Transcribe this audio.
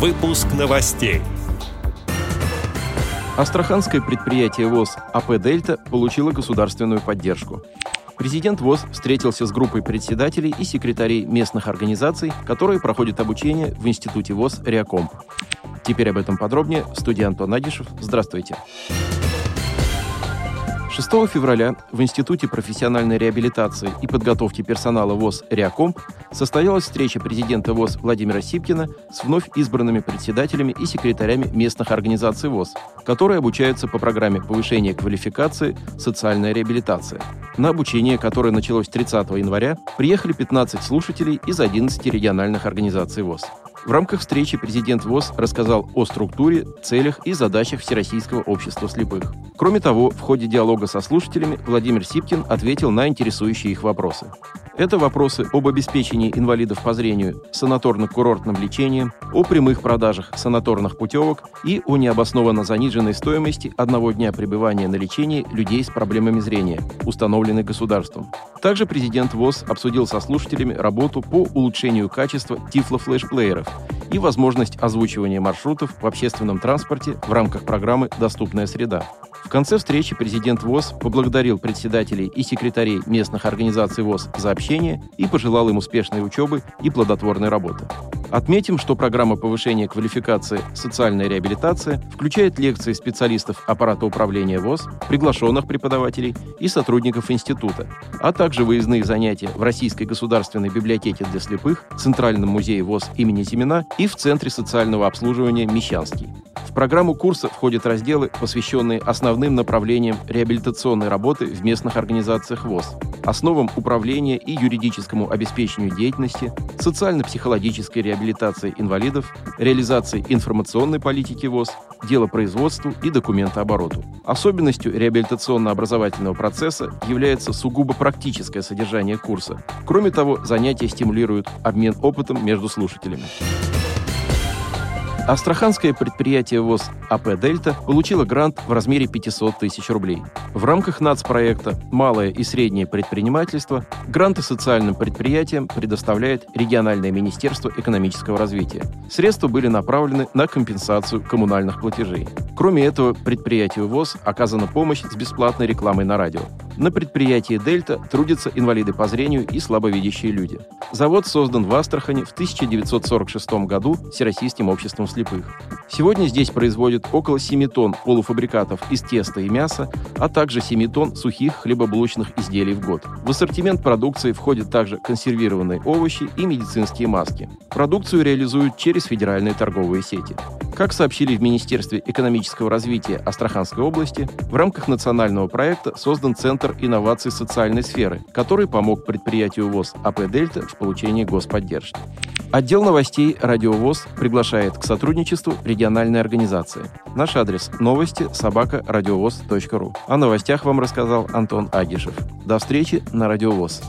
Выпуск новостей. Астраханское предприятие ВОЗ АП «Дельта» получило государственную поддержку. Президент ВОЗ встретился с группой председателей и секретарей местных организаций, которые проходят обучение в Институте ВОЗ «Реакомп». Теперь об этом подробнее. Студия Антон Агишев. Здравствуйте. Здравствуйте. 6 февраля в Институте профессиональной реабилитации и подготовки персонала ВОЗ «Реакомп» состоялась встреча президента ВОЗ Владимира Сипкина с вновь избранными председателями и секретарями местных организаций ВОЗ, которые обучаются по программе повышения квалификации «Социальная реабилитация». На обучение, которое началось 30 января, приехали 15 слушателей из 11 региональных организаций ВОЗ. В рамках встречи президент ВОЗ рассказал о структуре, целях и задачах Всероссийского общества слепых. Кроме того, в ходе диалога со слушателями Владимир Сипкин ответил на интересующие их вопросы. Это вопросы об обеспечении инвалидов по зрению санаторно-курортным лечением, о прямых продажах санаторных путевок и о необоснованно заниженной стоимости одного дня пребывания на лечении людей с проблемами зрения, установленной государством. Также президент ВОЗ обсудил со слушателями работу по улучшению качества тифлофлешплееров и возможность озвучивания маршрутов в общественном транспорте в рамках программы «Доступная среда». В конце встречи президент ВОЗ поблагодарил председателей и секретарей местных организаций ВОЗ за общение и пожелал им успешной учебы и плодотворной работы. Отметим, что программа повышения квалификации «Социальная реабилитация» включает лекции специалистов аппарата управления ВОЗ, приглашенных преподавателей и сотрудников института, а также выездные занятия в Российской государственной библиотеке для слепых, Центральном музее ВОЗ имени Зимина и в Центре социального обслуживания «Мещанский». В программу курса входят разделы, посвященные основным направлениям реабилитационной работы в местных организациях ВОЗ, основам управления и юридическому обеспечению деятельности, социально-психологической реабилитации инвалидов, реализации информационной политики ВОЗ, делопроизводству и документообороту. Особенностью реабилитационно-образовательного процесса является сугубо практическое содержание курса. Кроме того, занятия стимулируют обмен опытом между слушателями. Астраханское предприятие ВОЗ АП «Дельта» получило грант в размере 500 тысяч рублей. В рамках нацпроекта «Малое и среднее предпринимательство» гранты социальным предприятиям предоставляет региональное министерство экономического развития. Средства были направлены на компенсацию коммунальных платежей. Кроме этого, предприятию ВОЗ оказана помощь с бесплатной рекламой на радио. На предприятии «Дельта» трудятся инвалиды по зрению и слабовидящие люди. Завод создан в Астрахани в 1946 году Всероссийским обществом слепых. Сегодня здесь производят около 7 тонн полуфабрикатов из теста и мяса, а также 7 тонн сухих хлебобулочных изделий в год. В ассортимент продукции входят также консервированные овощи и медицинские маски. Продукцию реализуют через федеральные торговые сети. Как сообщили в Министерстве экономического развития Астраханской области, в рамках национального проекта создан Центр инноваций социальной сферы, который помог предприятию ВОЗ АП «Дельта» в получении господдержки. Отдел новостей «Радиовоз» приглашает к сотрудничеству региональной организации. Наш адрес – новости собака радиовоз.ру. О новостях вам рассказал Антон Агишев. До встречи на «Радиовоз».